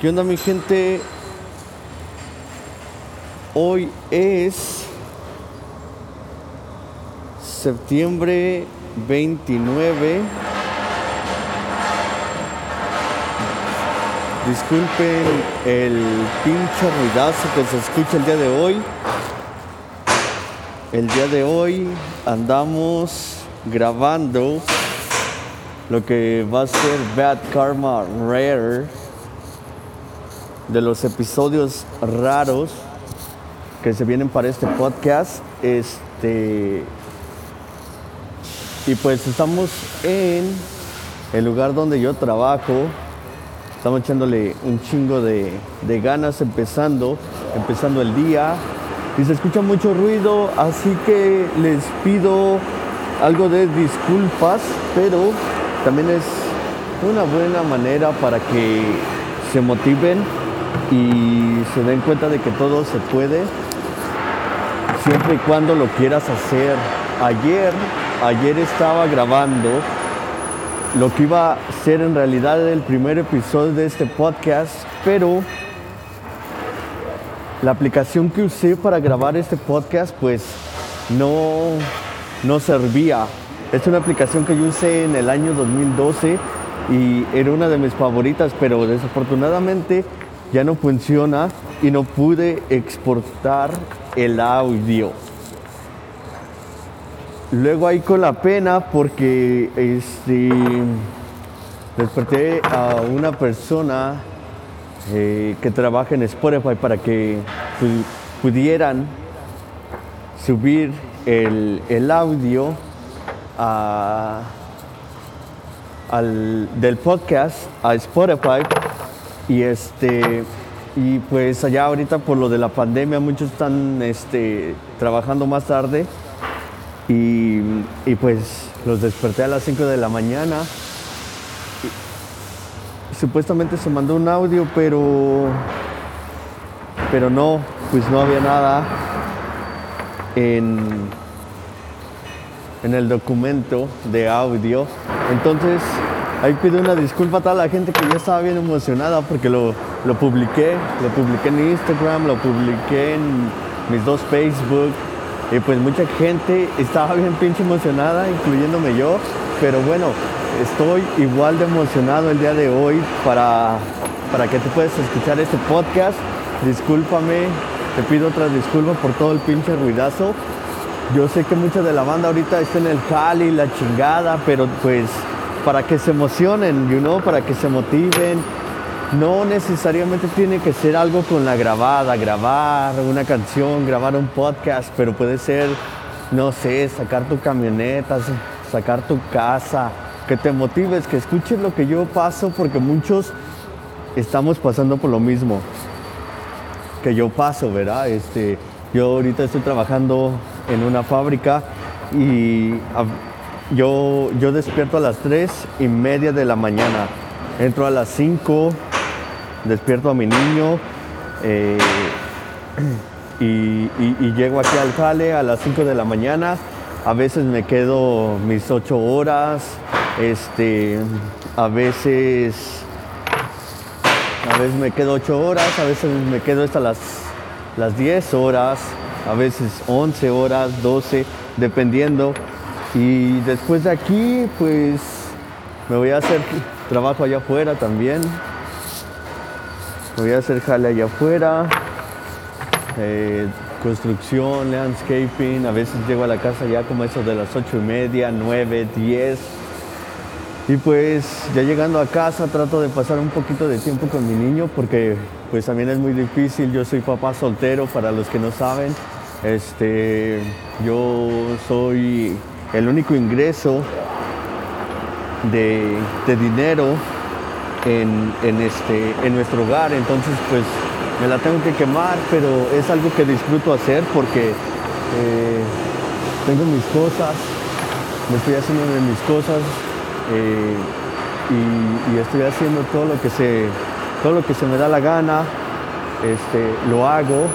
¿Qué onda mi gente? Hoy es septiembre 29. Disculpen el pinche ruidazo que se escucha el día de hoy. El día de hoy andamos grabando lo que va a ser Bad Karma Rare de los episodios raros que se vienen para este podcast. Este y pues estamos en el lugar donde yo trabajo. Estamos echándole un chingo de, de ganas empezando, empezando el día. Y se escucha mucho ruido, así que les pido algo de disculpas, pero también es una buena manera para que se motiven y se den cuenta de que todo se puede siempre y cuando lo quieras hacer. Ayer, ayer estaba grabando lo que iba a ser en realidad el primer episodio de este podcast, pero la aplicación que usé para grabar este podcast pues no, no servía. Es una aplicación que yo usé en el año 2012 y era una de mis favoritas, pero desafortunadamente ya no funciona y no pude exportar el audio. Luego ahí con la pena porque este, desperté a una persona eh, que trabaja en Spotify para que pudieran subir el, el audio a, al, del podcast a Spotify y este y pues allá ahorita por lo de la pandemia muchos están este, trabajando más tarde y, y, pues los desperté a las 5 de la mañana. Supuestamente se mandó un audio, pero pero no, pues no había nada en, en el documento de audio. Entonces Ahí pido una disculpa a toda la gente que ya estaba bien emocionada porque lo, lo publiqué, lo publiqué en Instagram, lo publiqué en mis dos Facebook y pues mucha gente estaba bien pinche emocionada, incluyéndome yo, pero bueno, estoy igual de emocionado el día de hoy para, para que tú puedas escuchar este podcast. Discúlpame, te pido otra disculpa por todo el pinche ruidazo. Yo sé que mucha de la banda ahorita está en el Cali, la chingada, pero pues para que se emocionen, you know, para que se motiven. No necesariamente tiene que ser algo con la grabada, grabar una canción, grabar un podcast, pero puede ser, no sé, sacar tu camioneta, sacar tu casa, que te motives, que escuches lo que yo paso, porque muchos estamos pasando por lo mismo que yo paso, ¿verdad? Este, yo ahorita estoy trabajando en una fábrica y yo, yo despierto a las 3 y media de la mañana. Entro a las 5, despierto a mi niño eh, y, llego aquí al jale a las 5 de la mañana. A veces me quedo mis 8 horas, este, a veces, a veces me quedo 8 horas, a veces me quedo hasta las, las 10 horas, a veces 11 horas, 12, dependiendo. Y después de aquí, pues me voy a hacer trabajo allá afuera también. Me voy a hacer jale allá afuera. Eh, construcción, landscaping. A veces llego a la casa ya como eso de las ocho y media, 9, 10. Y pues ya llegando a casa trato de pasar un poquito de tiempo con mi niño porque pues también es muy difícil. Yo soy papá soltero para los que no saben. Este, yo soy el único ingreso de, dinero en, este, en nuestro hogar. Entonces, pues me la tengo que quemar, pero es algo que disfruto hacer porque eh, tengo mis cosas, me estoy haciendo de mis cosas eh, y, estoy haciendo todo lo que se, todo lo que se me da la gana, este, lo hago.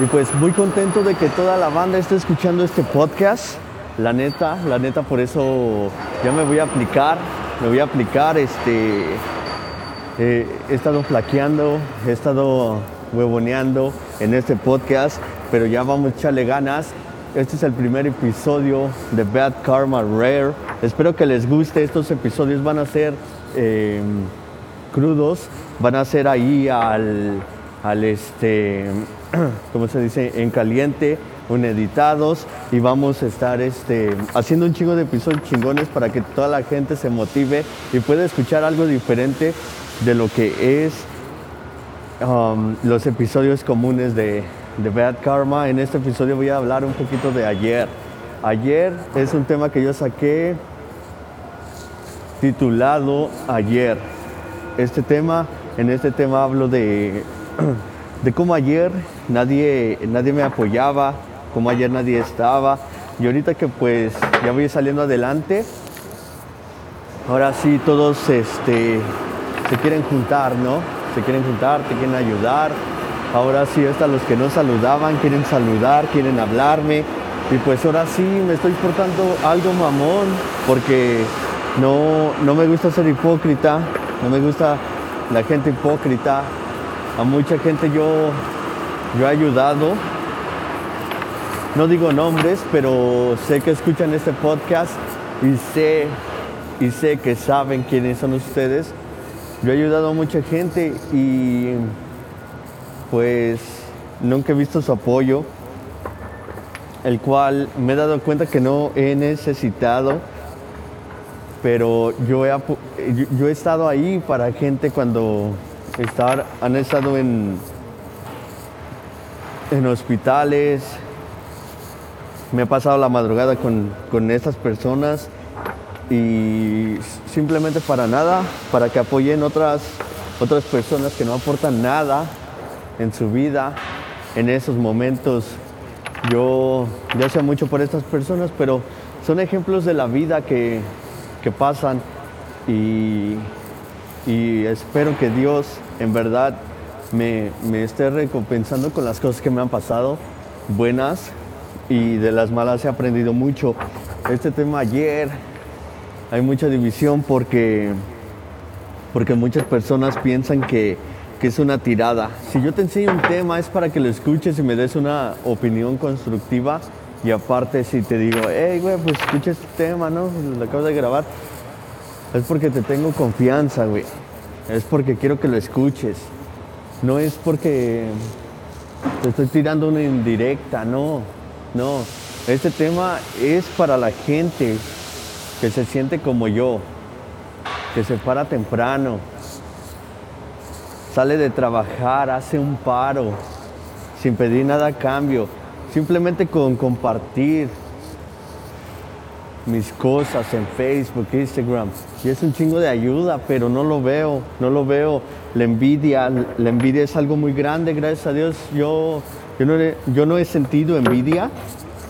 Y pues muy contento de que toda la banda esté escuchando este podcast. La neta, la neta, por eso ya me voy a aplicar, me voy a aplicar, este, Eh, he estado flaqueando, he estado huevoneando en este podcast, pero ya vamos a echarle ganas. Este es el primer episodio de Bad Karma Rare. Espero que les guste. Estos episodios van a ser em, crudos, van a ser ahí al, al este, ¿cómo se dice? En caliente, editados y vamos a estar este, haciendo un chingo de episodios chingones para que toda la gente se motive y pueda escuchar algo diferente de lo que es um, los episodios comunes de, de Bad Karma. En este episodio voy a hablar un poquito de ayer. Ayer es un tema que yo saqué titulado Ayer. Este tema, en este tema hablo de, de cómo ayer nadie, nadie me apoyaba, como ayer nadie estaba. Y ahorita que pues ya voy saliendo adelante, ahora sí todos este, se quieren juntar, ¿no? Se quieren juntar, te quieren ayudar. Ahora sí, hasta los que no saludaban quieren saludar, quieren hablarme. Y pues ahora sí me estoy portando algo mamón, porque no, no me gusta ser hipócrita, no me gusta la gente hipócrita. A mucha gente yo, yo he ayudado, no digo nombres, pero sé que escuchan este podcast y sé, y sé que saben quiénes son ustedes. Yo he ayudado a mucha gente y pues nunca he visto su apoyo, el cual me he dado cuenta que no he necesitado, pero yo he, yo he estado ahí para gente cuando estar, han estado en, en hospitales, me he pasado la madrugada con, con estas personas y simplemente para nada, para que apoyen otras, otras personas que no aportan nada en su vida en esos momentos. Yo, yo sé mucho por estas personas, pero son ejemplos de la vida que, que pasan y, y, espero que Dios en verdad me, me esté recompensando con las cosas que me han pasado, buenas y de las malas he aprendido mucho. Este tema ayer hay mucha división porque, porque muchas personas piensan que, que es una tirada. Si yo te enseño un tema es para que lo escuches y me des una opinión constructiva y aparte si te digo, hey güey, pues escucha este tema, ¿no? Lo acabo de grabar. Es porque te tengo confianza, güey. Es porque quiero que lo escuches. No es porque te estoy tirando una indirecta, no. No, este tema es para la gente que se siente como yo, que se para temprano, sale de trabajar, hace un paro, sin pedir nada a cambio, simplemente con compartir mis cosas en Facebook, Instagram. Y es un chingo de ayuda, pero no lo veo, no lo veo. La envidia, la envidia es algo muy grande, gracias a Dios. Yo yo no, he, yo no he sentido envidia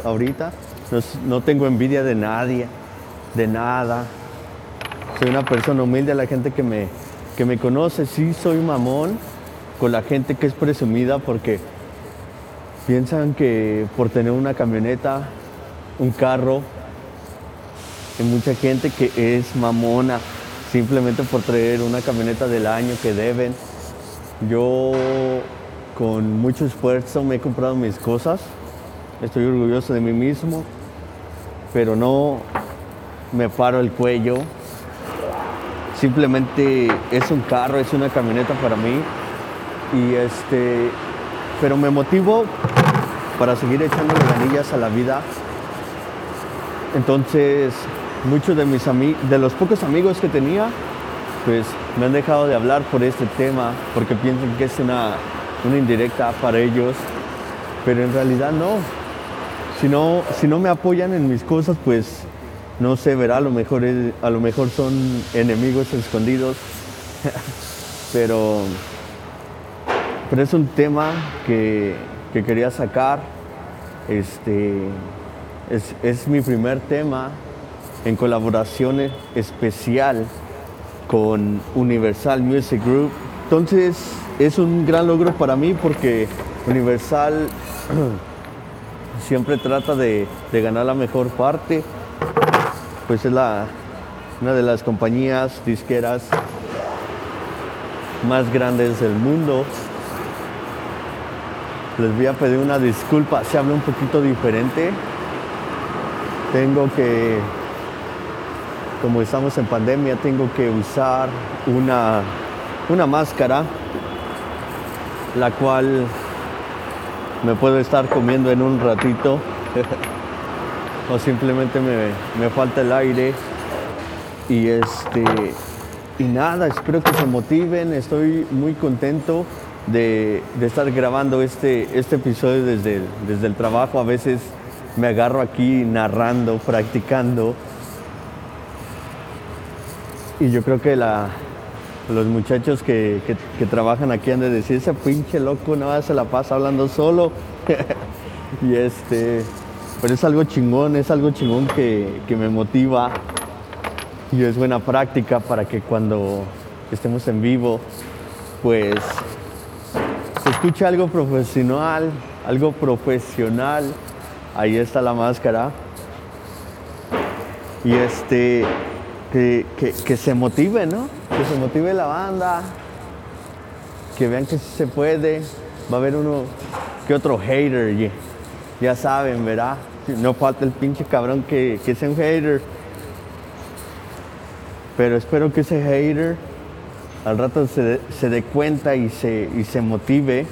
ahorita. No, tengo envidia de nadie, de nada. Soy una persona humilde, la gente que me, que me conoce, sí soy mamón con la gente que es presumida porque piensan que por tener una camioneta, un carro, hay mucha gente que es mamona simplemente por traer una camioneta del año que deben. Yo con mucho esfuerzo me he comprado mis cosas. Estoy orgulloso de mí mismo, pero no me paro el cuello. Simplemente es un carro, es una camioneta para mí. Y este, pero me motivo para seguir echando ganillas a la vida. Entonces, muchos de mis amigos, de los pocos amigos que tenía, pues me han dejado de hablar por este tema, porque piensan que es una una indirecta para ellos, pero en realidad no. Si no, si no me apoyan en mis cosas, pues no se verá, a lo mejor, a lo mejor son enemigos escondidos, pero, pero es un tema que, quería sacar. Este, es, es mi primer tema en colaboración especial con Universal Music Group. Entonces, es un gran logro para mí porque Universal siempre trata de, ganar la mejor parte. Pues es la, una de las compañías disqueras más grandes del mundo. Les voy a pedir una disculpa si hablo un poquito diferente. Tengo que, como estamos en pandemia, tengo que usar una, una máscara, la cual me puedo estar comiendo en un ratito. o simplemente me, me falta el aire y este y nada, espero que se motiven, estoy muy contento de, estar grabando este, este episodio desde desde el trabajo. A veces me agarro aquí narrando, practicando. Y yo creo que la, los muchachos que, trabajan aquí han de decir, ese pinche loco nada se la pasa hablando solo. y este, pero es algo chingón, es algo chingón que, que me motiva y es buena práctica para que cuando estemos en vivo, pues se escuche algo profesional, algo profesional. Ahí está la máscara. Y este, que, que, se motive, ¿no? Que se motive la banda, que vean que se puede. Va a haber uno que otro hater, ya, saben, ¿verdad? No falta el pinche cabrón que, que sea un hater pero espero que ese hater al rato se, dé cuenta y se, se motive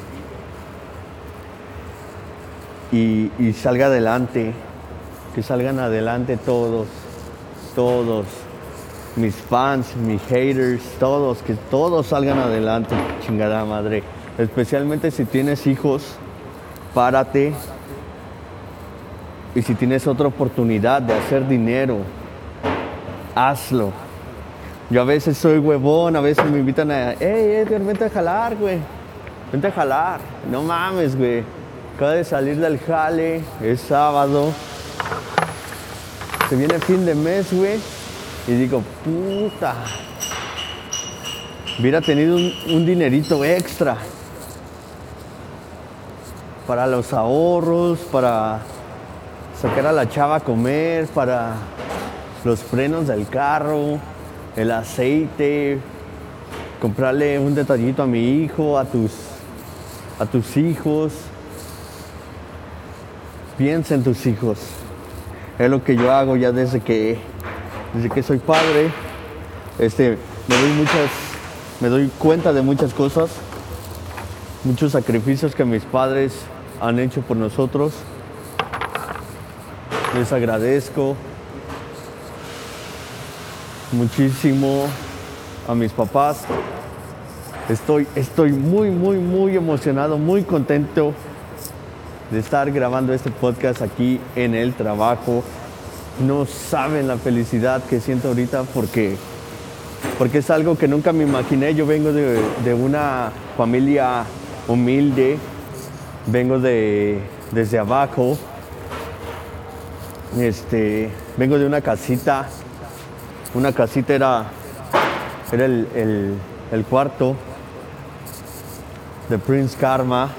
y, salga adelante, que salgan adelante todos, todos, mis fans, mis haters, todos, que todos salgan adelante, chingada madre. Especialmente si tienes hijos, párate. Y si tienes otra oportunidad de hacer dinero, hazlo yo a veces soy huevón, a veces me invitan a, hey Edgar, vente a jalar, güey. Vente a jalar. No mames, güey. Acaba de salir del jale, es sábado. Se viene fin de mes, güey. Y digo, puta. Hubiera tenido un, dinerito extra para los ahorros, para sacar a la chava a comer, para los frenos del carro el aceite, comprarle un detallito a mi hijo, a tus, a tus hijos. Piensa en tus hijos. Es lo que yo hago ya desde que, desde que soy padre. Este, me doy muchas, me doy cuenta de muchas cosas, muchos sacrificios que mis padres han hecho por nosotros. Les agradezco, muchísimo a mis papás. Estoy, estoy muy, muy, muy emocionado, muy contento de estar grabando este podcast aquí en el trabajo. No saben la felicidad que siento ahorita porque, porque es algo que nunca me imaginé. Yo vengo de, de una familia humilde, vengo de, desde abajo, este, vengo de una casita una casita era, era el, cuarto de Prince Karma,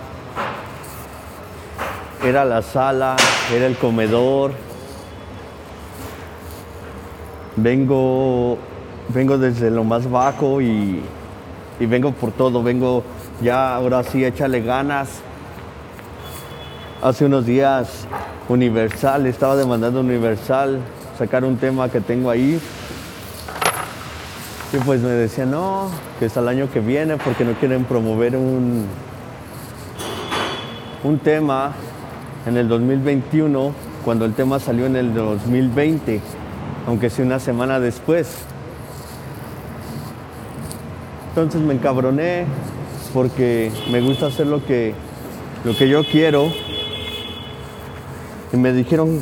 era la sala, era el comedor. Vengo, vengo desde lo más bajo y, y vengo por todo, vengo ya ahora sí, échale ganas. Hace unos días Universal, estaba demandando Universal sacar un tema que tengo ahí. Y pues me decía no, que es al año que viene porque no quieren promover un, un tema en el 2021 cuando el tema salió en el 2020, aunque sea una semana después. Entonces me encabroné porque me gusta hacer lo que, lo que yo quiero. Y me dijeron,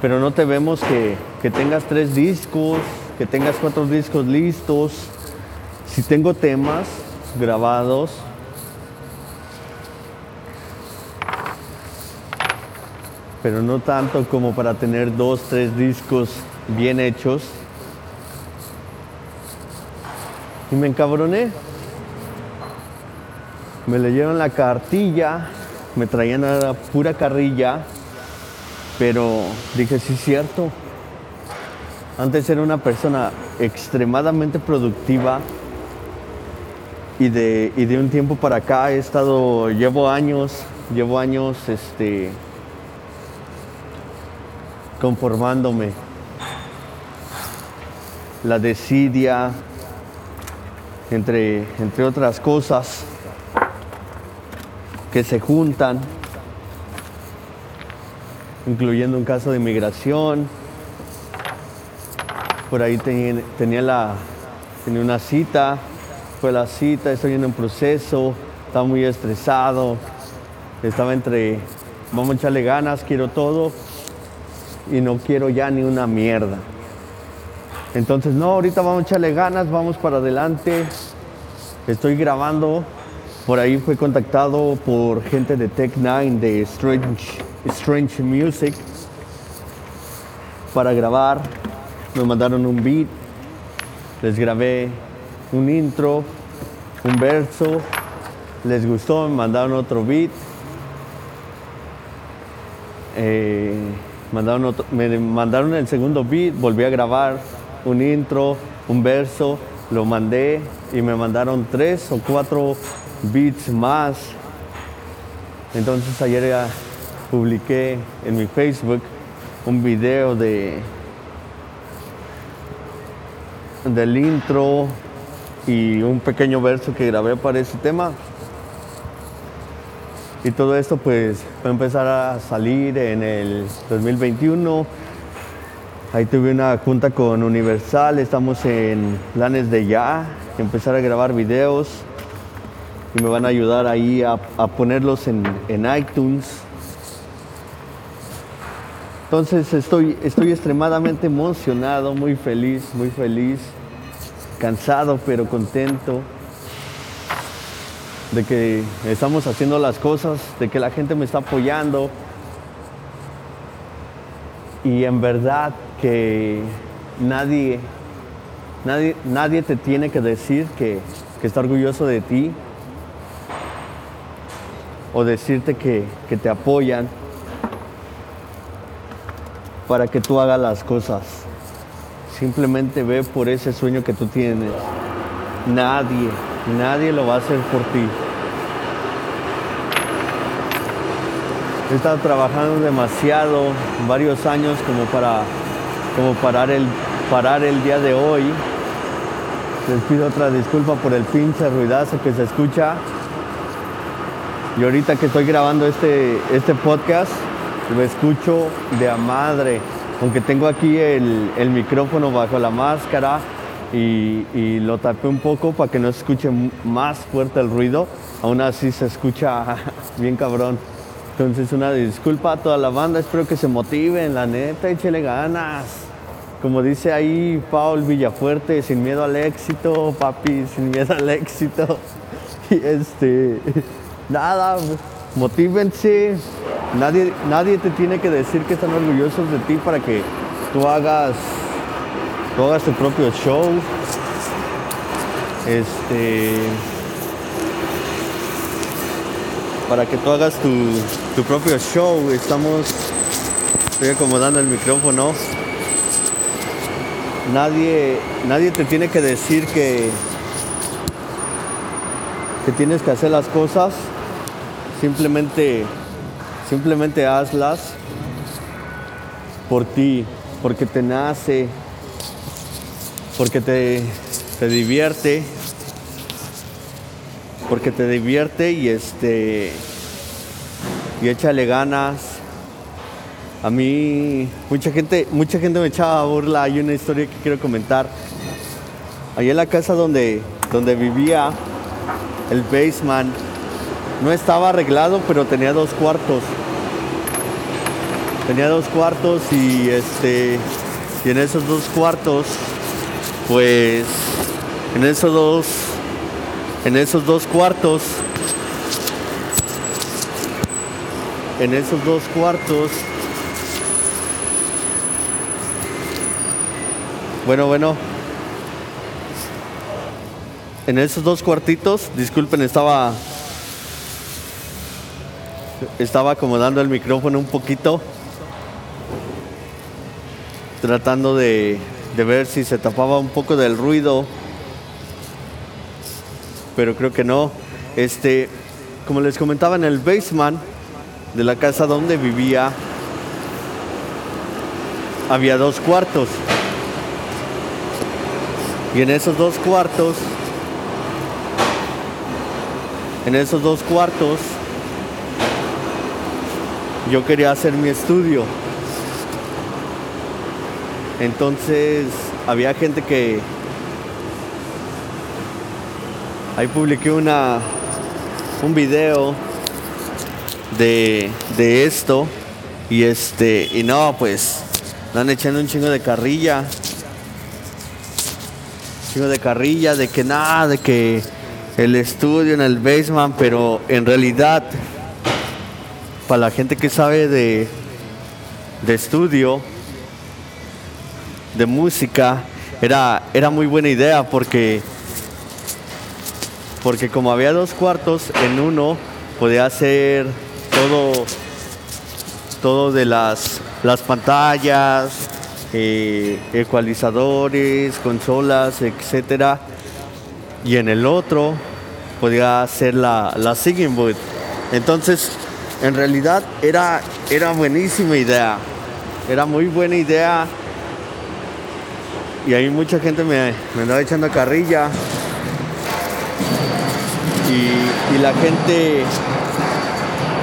pero no te vemos que, que tengas tres discos, que tengas cuatro discos listos. Si tengo temas grabados, pero no tanto como para tener dos, tres discos bien hechos. Y me encabroné. Me leyeron la cartilla, me traían a la pura carrilla, pero dije, sí es cierto, antes era una persona extremadamente productiva, y de, y de un tiempo para acá he estado, llevo años, llevo años este, conformándome. La desidia, entre, entre otras cosas, que se juntan, incluyendo un caso de migración. Por ahí tenía, tenía la, tenía una cita, fue la cita, estoy en un proceso, estaba muy estresado, estaba entre, vamos a echarle ganas, quiero todo y no quiero ya ni una mierda. Entonces, no, ahorita vamos a echarle ganas, vamos para adelante. Estoy grabando, por ahí fue contactado por gente de Tech Nine de Strange, Strange Music para grabar. Me mandaron un beat, les grabé un intro, un verso, les gustó, me mandaron otro beat. Eh, mandaron me mandaron el segundo beat, volví a grabar un intro, un verso, lo mandé y me mandaron tres o cuatro beats más. Entonces ayer publiqué en mi Facebook un video de del intro y un pequeño verso que grabé para ese tema. Y todo esto pues va a empezar a salir en el 2021. Ahí tuve una junta con Universal, estamos en planes de ya, empezar a grabar videos y me van a ayudar ahí a, ponerlos en, en, iTunes. Entonces estoy, estoy extremadamente emocionado, muy feliz, muy feliz cansado pero contento de que estamos haciendo las cosas, de que la gente me está apoyando y en verdad que nadie, nadie, nadie te tiene que decir que, que está orgulloso de ti o decirte que, que te apoyan para que tú hagas las cosas. Simplemente ve por ese sueño que tú tienes. Nadie, nadie lo va a hacer por ti. He estado trabajando demasiado, varios años como para como parar el, parar el día de hoy. Les pido otra disculpa por el pinche ruidazo que se escucha. Y ahorita que estoy grabando este, este podcast, lo escucho de a madre aunque tengo aquí el, micrófono bajo la máscara y, lo tapé un poco para que no se escuche más fuerte el ruido, aún así se escucha bien cabrón. Entonces una disculpa a toda la banda, espero que se motiven, la neta, échele ganas. Como dice ahí Paul Villafuerte, sin miedo al éxito, papi, sin miedo al éxito. Y este, nada, motívense, Nadie, nadie te tiene que decir que están orgullosos de ti para que tú hagas, tú hagas tu propio show. Este. Para que tú hagas tu, propio show. Estamos. Estoy acomodando el micrófono. Nadie, nadie te tiene que decir que, que tienes que hacer las cosas. Simplemente Simplemente hazlas por ti, porque te nace, porque te, te divierte, porque te divierte y este y échale ganas. A mí mucha gente, mucha gente me echaba burla, hay una historia que quiero comentar. Allí en la casa donde, donde vivía, el basement, no estaba arreglado, pero tenía dos cuartos tenía dos cuartos y este y en esos dos cuartos pues en esos dos en esos dos cuartos en esos dos cuartos bueno bueno en esos dos cuartitos disculpen estaba estaba acomodando el micrófono un poquito tratando de, ver si se tapaba un poco del ruido. pero creo que no. Este, como les comentaba en el basement de la casa donde vivía, había dos cuartos. Y en esos dos cuartos, en esos dos cuartos, yo quería hacer mi estudio. Entonces había gente que ahí publiqué una un video de, de esto y este y no pues están echando un chingo de carrilla. Chingo de carrilla de que nada de que el estudio en el basement pero en realidad para la gente que sabe de de estudio de música era, era muy buena idea porque, porque como había dos cuartos, en uno podía hacer todo, todo de las, las pantallas, eh, ecualizadores, consolas, etcétera. Y en el otro podía hacer la, la singing booth. Entonces, en realidad era, era buenísima idea. Era muy buena idea y ahí mucha gente me, me andaba echando carrilla. Y, la gente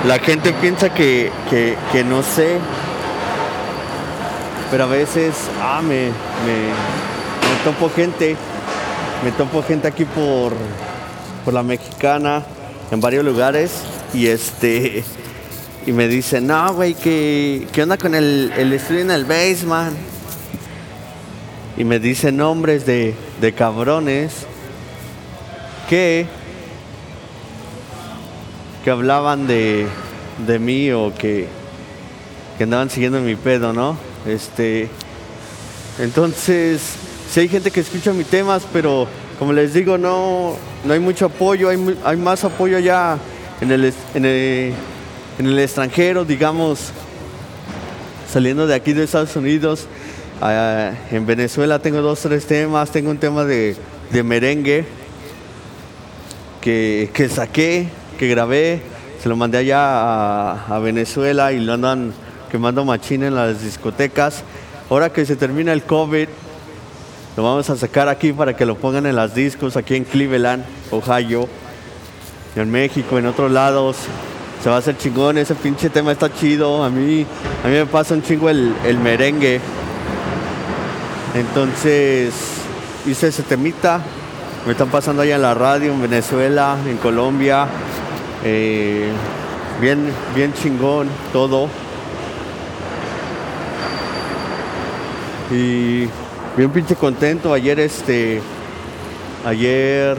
la gente piensa que, que, no sé. Pero a veces, ah, me, me, me topo gente. Me topo gente aquí por, por la mexicana, en varios lugares. Y este. Y me dicen, no, güey, ¿qué, ¿qué onda con el, el estudio en el basement? Y me dice nombres de, de cabrones que, que hablaban de, de mí o que, que andaban siguiendo mi pedo, ¿no? Este, entonces, si hay gente que escucha mis temas, pero como les digo, no, no hay mucho apoyo, hay, hay más apoyo allá en el, en el, en el extranjero, digamos, saliendo de aquí de Estados Unidos Ah, en Venezuela tengo dos, tres temas. Tengo un tema de, merengue que, saqué, que grabé. Se lo mandé allá a, Venezuela y lo andan quemando machín en las discotecas. Ahora que se termina el COVID, lo vamos a sacar aquí para que lo pongan en las discos, aquí en Cleveland, Ohio, en México, en otros lados. Se va a hacer chingón, ese pinche tema está chido. A mí, a mí me pasa un chingo el, el merengue. Entonces hice ese temita. Me están pasando allá en la radio, en Venezuela, en Colombia. Eh, bien, bien chingón todo. Y bien pinche contento. Ayer este. Ayer